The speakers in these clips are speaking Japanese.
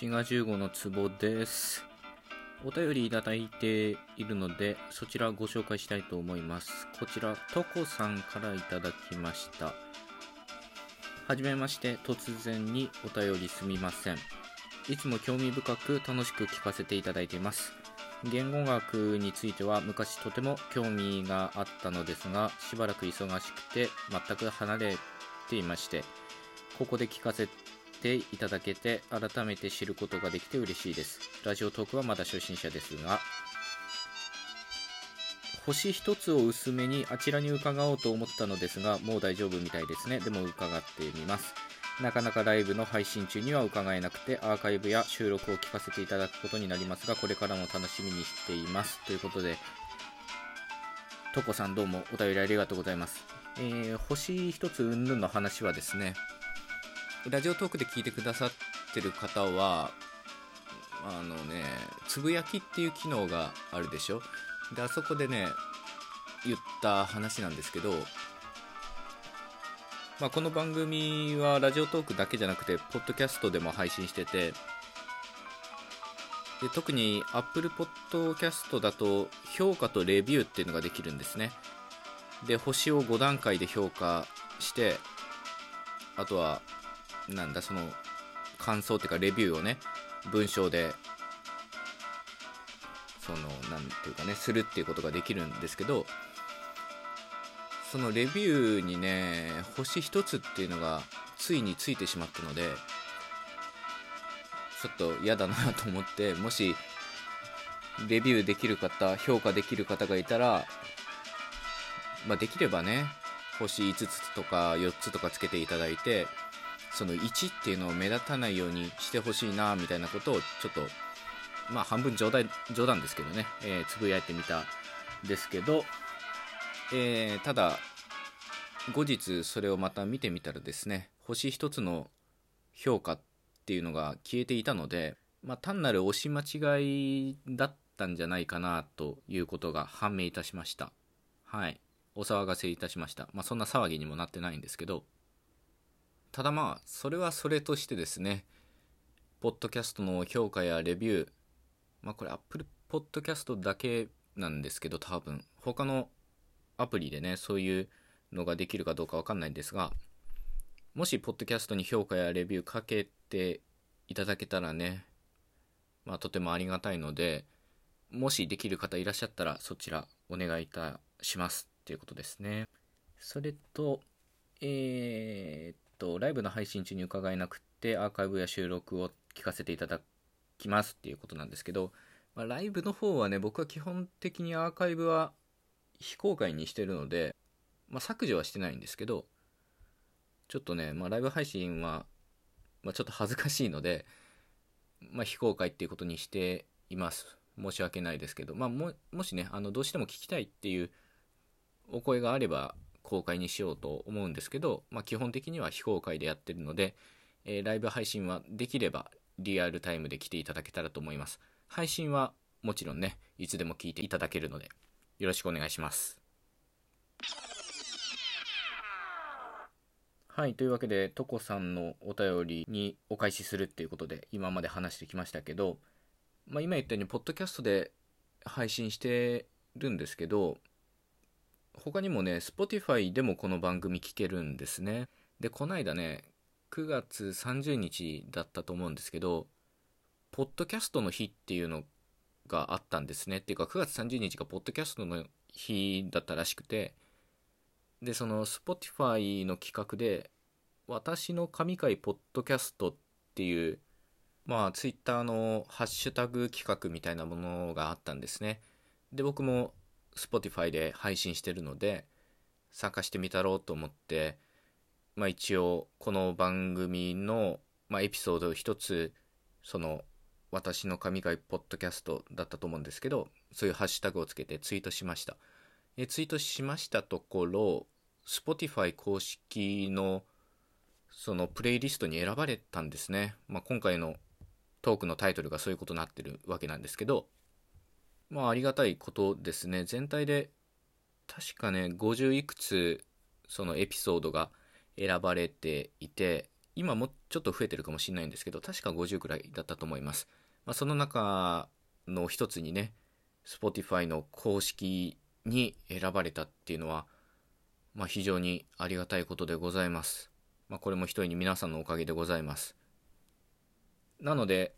滋賀15の壺です。お便りいただいているので、そちらご紹介したいと思います。こちら、とこさんからいただきました。はじめまして、突然にお便りすみません。いつも興味深く楽しく聞かせていただいています。言語学については昔とても興味があったのですが、しばらく忙しくて全く離れていまして、ここで聞かせていただけて改めて知ることができて嬉しいです。ラジオトークはまだ初心者ですが、星一つを薄めにあちらに伺おうと思ったのですが、もう大丈夫みたいですね。でも伺ってみます。なかなかライブの配信中には伺えなくて、アーカイブや収録を聞かせていただくことになりますが、これからも楽しみにしています。ということで、とこさんどうもお便りありがとうございます。えー、星一つ云々の話はですね、ラジオトークで聞いてくださってる方は、あのね、つぶやきっていう機能があるでしょ？で、あそこでね、言った話なんですけど、まあ、この番組はラジオトークだけじゃなくて、ポッドキャストでも配信してて、で特に Apple Podcast だと評価とレビューっていうのができるんですね。で、星を5段階で評価して、あとは、なんだ、その、感想っていうかレビューをね、文章で、その、なんていうかね、するっていうことができるんですけど、そのレビューにね、星一つっていうのがついについてしまったので、ちょっと嫌だなと思って、もし、レビューできる方、評価できる方がいたら、まあ、できればね、星5つとか4つとかつけていただいて、その1っていうのを目立たないようにしてほしいな、みたいなことをちょっと、まあ半分冗談冗談ですけどね、えーつぶやいてみたですけど、えーただ、後日それをまた見てみたらですね、星1つの評価っていうのが消えていたので、まあ、単なる押し間違いだったんじゃないかなということが判明いたしました。はい。お騒がせいたしました。まあ、そんな騒ぎにもなってないんですけど、ただまあ、それはそれとしてですね、ポッドキャストの評価やレビュー、まあこれ Apple Podcast だけなんですけど、多分、他のアプリでね、そういうのができるかどうかわかんないんですが、もし、ポッドキャストに評価やレビューかけていただけたらね、まあ、とてもありがたいので、もしできる方いらっしゃったら、そちらお願いいたしますっていうことですね。それと、えーっと、ライブの配信中に伺えなくて、アーカイブや収録を聞かせていただきますっていうことなんですけど、まあ、ライブの方はね、僕は基本的にアーカイブは非公開にしてるので、まあ、削除はしてないんですけど、ちょっとね、まあ、ライブ配信は、まあ、ちょっと恥ずかしいので、まあ、非公開っていうことにしています。申し訳ないですけど、まあ、ももしね、あのどうしても聞きたいっていうお声があれば公開にしようと思うんですけど、まあ、基本的には非公開でやってるので、えーライブ配信はできればリアルタイムで来ていただけたらと思います。配信はもちろんね、いつでも聞いていただけるので、よろしくお願いします。はい、というわけで、トコさんのお便りにお返しするっていうことで、今まで話してきましたけど、まあ、今言ったように、ポッドキャストで配信してるんですけど、他にもね、Spotify でもこの番組聞けるんですね。で、この間ね、9月30日だったと思うんですけど、ポッドキャストの日っていうのがあったんですね。っていうか、9月30日がポッドキャストの日だったらしくて、で、その Spotify の企画で、私の神回ポッドキャストっていう、まあ、Twitter のハッシュタグ企画みたいなものがあったんですね。で、僕も Spotify で配信してるので、参加してみたろうと思って、まあ一応、この番組の、まあ、エピソードを一つ、その、私の神回ポッドキャストだったと思うんですけど、そういうハッシュタグをつけてツイートしました。えツイートしましたところ、Spotify 公式のそのプレイリストに選ばれたんですね。まあ、今回のトークのタイトルがそういうことになってるわけなんですけど、まあありがたいことですね。全体で確かね、50いくつそのエピソードが選ばれていて、今もちょっと増えてるかもしれないんですけど確か50くらいだったと思います、まあ、その中の一つにね Spotify の公式に選ばれたっていうのは、まあ、非常にありがたいことでございます、まあ、これも一重に皆さんのおかげでございます。なので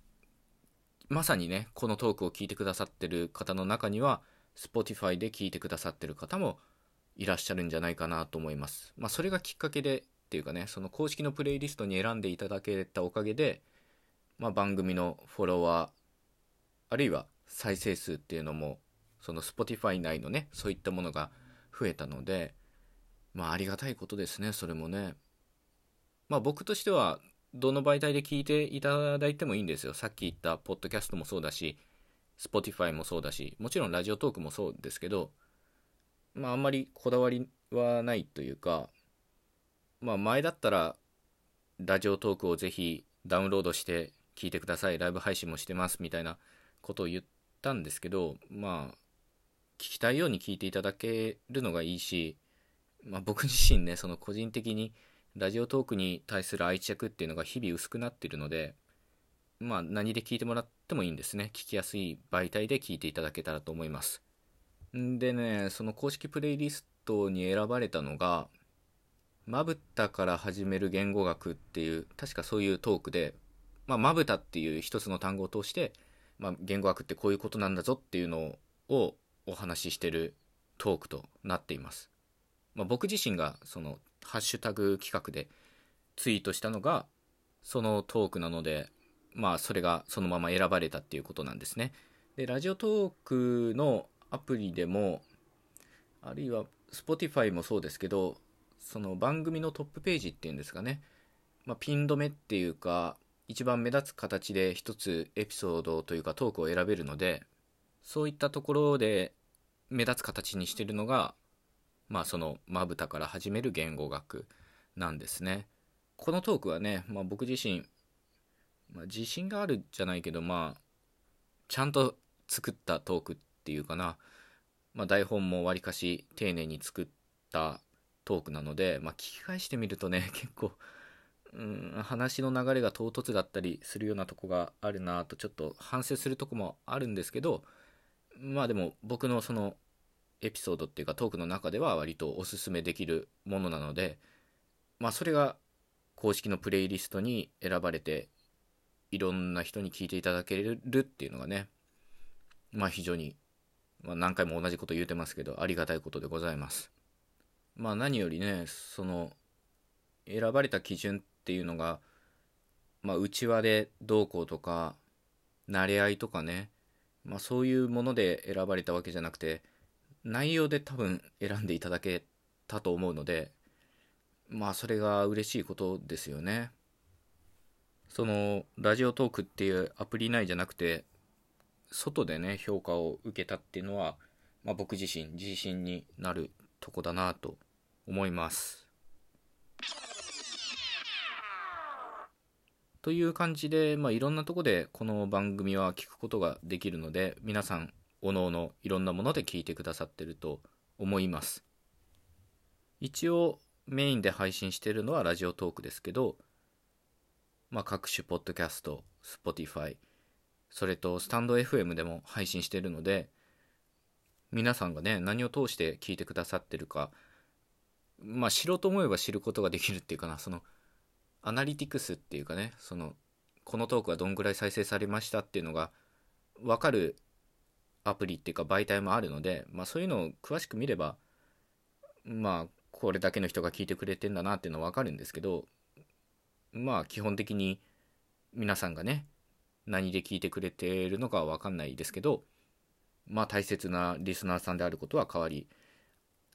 まさにねこのトークを聞いてくださってる方の中には Spotify で聞いてくださってる方もいらっしゃるんじゃないかなと思います。まあ、それがきっかけでっていうかね、その公式のプレイリストに選んでいただけたおかげで、まあ、番組のフォロワー、あるいは再生数っていうのも、その Spotify 内のね、そういったものが増えたので、まあ、ありがたいことですね、それもね。まあ、僕としては、どの媒体で聞いていただいてもいいんですよ。さっき言ったポッドキャストもそうだし、Spotify もそうだし、もちろんラジオトークもそうですけど、まああんまりこだわりはないというか、まあ前だったら、ラジオトークをぜひダウンロードして聞いてください、ライブ配信もしてますみたいなことを言ったんですけど、まあ、聞きたいように聞いていただけるのがいいし、まあ僕自身ね、その個人的にラジオトークに対する愛着っていうのが日々薄くなっているので、まあ何で聞いてもらってもいいんですね。聞きやすい媒体で聞いていただけたらと思います。んでね、その公式プレイリストに選ばれたのが、まぶたから始める言語学っていう、確かそういうトークで、まあ、まぶたっていう一つの単語を通して、まあ、言語学ってこういうことなんだぞっていうのをお話ししてるトークとなっています。まあ、僕自身がそのハッシュタグ企画でツイートしたのがそのトークなので、まあそれがそのまま選ばれたっていうことなんですね。で、ラジオトークのアプリでも、あるいは Spotify もそうですけど、その番組のトップページっていうんですかね、まあ、ピン止めっていうか、一番目立つ形で一つエピソードというかトークを選べるので、そういったところで目立つ形にしてるのが、まあそのまぶたから始める言語学なんですね。このトークはね、まあ、僕自身、まあ、自信があるじゃないけど、まあ、ちゃんと作ったトークっていうかな、まあ、台本もわりかし丁寧に作ったトークなので、まあ、聞き返してみるとね 結構、うん、話の流れが唐突だったりするようなとこがあるなとちょっと反省するとこもあるんですけどまあでも僕のそのエピソードっていうかトークの中では割とおすすめできるものなのでまあそれが公式のプレイリストに選ばれていろんな人に聞いていただけるっていうのがねまあ非常にまあ、何回も同じこと言うてますけど、ありがたいことでございます。まあ何よりね、その、選ばれた基準っていうのが、まあ内輪でどうこうとか、慣れ合いとかね、まあそういうもので選ばれたわけじゃなくて、内容で多分選んでいただけたと思うので、まあそれが嬉しいことですよね。その、ラジオトークっていうアプリ内じゃなくて、外でね、評価を受けたっていうのは、まあ、僕自身、自信になるとこだなと思います。という感じで、まあ、いろんなとこでこの番組は聞くことができるので、皆さん、おのおのいろんなもので聞いてくださってると思います。一応、メインで配信してるのはラジオトークですけど、まあ、各種ポッドキャスト、Spotify、それとスタンド FM でも配信してるので、皆さんがね、何を通して聞いてくださってるか、まあ知ろうと思えば知ることができるっていうかな、その、アナリティクスっていうかね、その、このトークはどんぐらい再生されましたっていうのが、わかるアプリっていうか媒体もあるので、まあそういうのを詳しく見れば、まあこれだけの人が聞いてくれてんだなっていうのはわかるんですけど、まあ基本的に皆さんがね、何で聞いてくれてるのかはわかんないですけど、まあ大切なリスナーさんであることは変わり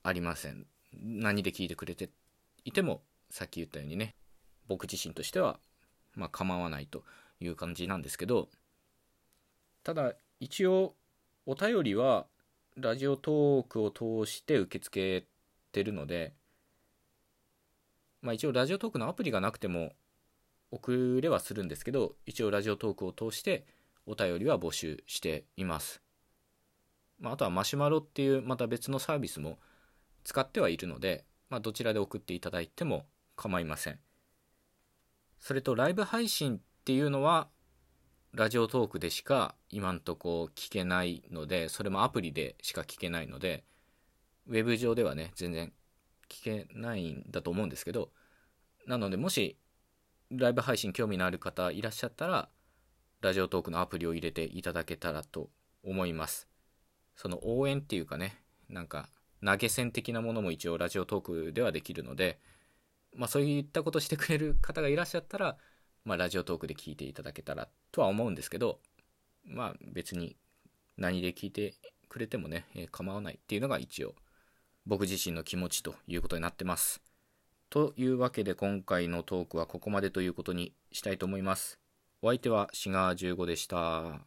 ありません。何で聞いてくれていても、さっき言ったようにね、僕自身としては、まあ構わないという感じなんですけど、ただ一応お便りはラジオトークを通して受け付けてるので、まあ一応ラジオトークのアプリがなくても送れはするんですけど、一応ラジオトークを通してお便りは募集しています。まあ、あとはマシュマロっていうまた別のサービスも使ってはいるので、まあ、どちらで送っていただいても構いません。それとライブ配信っていうのはラジオトークでしか今んとこ聞けないのでそれもアプリでしか聞けないのでウェブ上ではね全然聞けないんだと思うんですけどなのでもしライブ配信興味のある方いらっしゃったらラジオトークのアプリを入れていただけたらと思います。その応援っていうかねなんか投げ銭的なものも一応ラジオトークではできるのでまあそういったことしてくれる方がいらっしゃったらまあラジオトークで聞いていただけたらとは思うんですけどまあ別に何で聞いてくれてもね、えー、構わないっていうのが一応僕自身の気持ちということになってますというわけで今回のトークはここまでということにしたいと思います。お相手はシガー15でした。